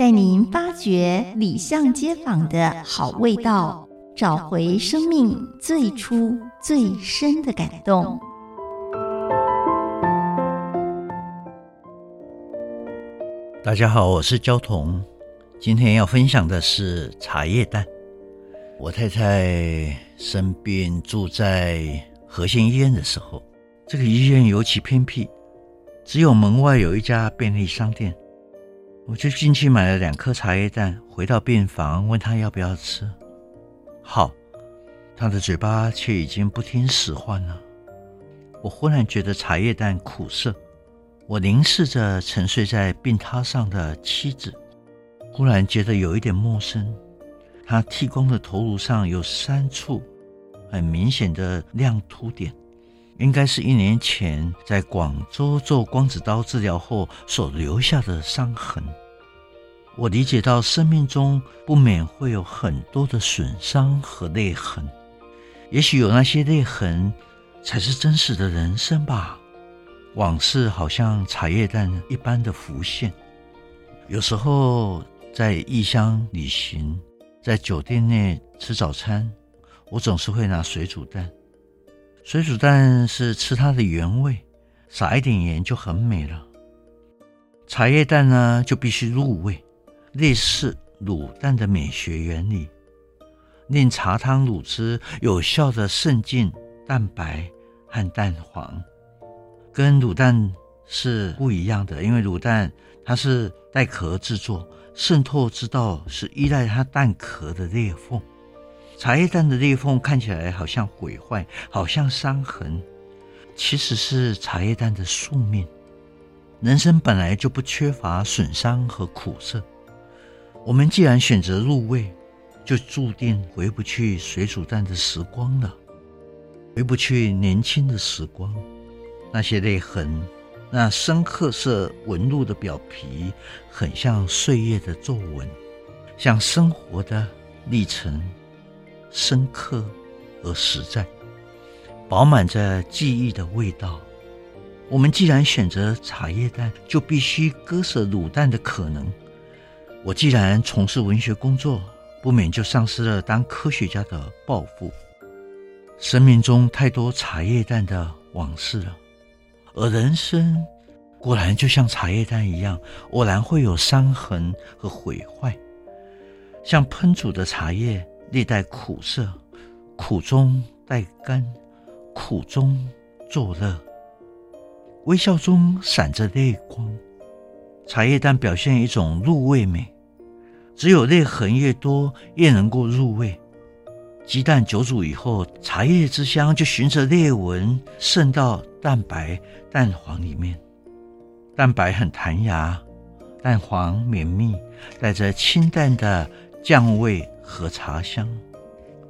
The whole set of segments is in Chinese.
带您发掘里巷街坊的好味道。找回生命最初最深的感动。大家好，我是焦桐，今天要分享的是茶叶蛋。我太太生病住在和县医院的时候，这个医院尤其偏僻，只有门外有一家便利商店，我就进去买了两颗茶叶蛋，回到病房问他要不要吃。好，他的嘴巴却已经不听使唤了。我忽然觉得茶叶蛋苦涩，我凝视着沉睡在病榻上的妻子，忽然觉得有一点陌生。她剃光的头颅上有三处很明显的亮凸点，应该是一年前在广州做光子刀治疗后所留下的伤痕。我理解到，生命中不免会有很多的损伤和裂痕，也许有那些裂痕，才是真实的人生吧。往事好像茶叶蛋一般的浮现。有时候在异乡旅行，在酒店内吃早餐，我总是会拿水煮蛋。水煮蛋是吃它的原味，撒一点盐就很美了。茶叶蛋呢，就必须入味。类似卤蛋的美学原理，令茶汤卤汁有效地渗进蛋白和蛋黄，跟卤蛋是不一样的。因为卤蛋它是带壳制作，渗透之道是依赖它蛋壳的裂缝。茶叶蛋的裂缝看起来好像毁坏，好像伤痕，其实是茶叶蛋的宿命。人生本来就不缺乏损伤和苦涩。我们既然选择入味，就注定回不去水煮蛋的时光了，回不去年轻的时光。那些裂痕，那深褐色纹路的表皮，很像岁月的皱纹，像生活的历程，深刻而实在，饱满着记忆的味道。我们既然选择茶叶蛋，就必须割舍卤蛋的可能。我既然从事文学工作，不免就丧失了当科学家的抱负。生命中太多茶叶蛋的往事了，而人生果然就像茶叶蛋一样，偶然会有伤痕和毁坏。像烹煮的茶叶，略带苦涩，苦中带甘，苦中作乐，微笑中闪着泪光。茶叶蛋表现一种入味美，只有裂痕越多，越能够入味。鸡蛋久煮以后，茶叶之香就循着裂纹渗到蛋白、蛋黄里面。蛋白很弹牙，蛋黄绵密，带着清淡的酱味和茶香。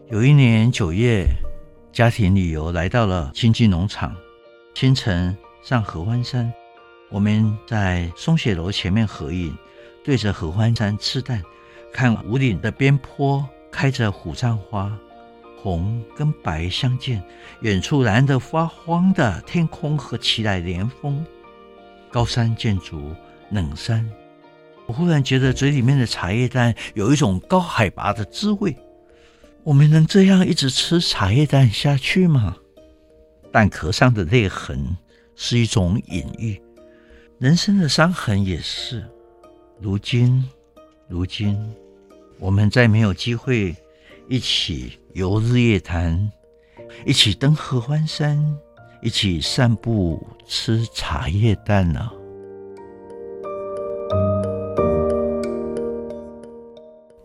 有一年九月，家庭旅游来到了清境农场，清晨上合欢山。我们在松雪楼前面合影，对着合欢山吃蛋，看五岭的边坡开着虎杖花，红跟白相间，远处蓝得发黄的天空和齐来连峰，高山建筑冷山，我忽然觉得嘴里面的茶叶蛋有一种高海拔的滋味。我们能这样一直吃茶叶蛋下去吗？蛋壳上的裂痕是一种隐喻。人生的伤痕也是，如今，如今，我们再没有机会一起游日月潭，一起登合欢山，一起散步吃茶叶蛋了。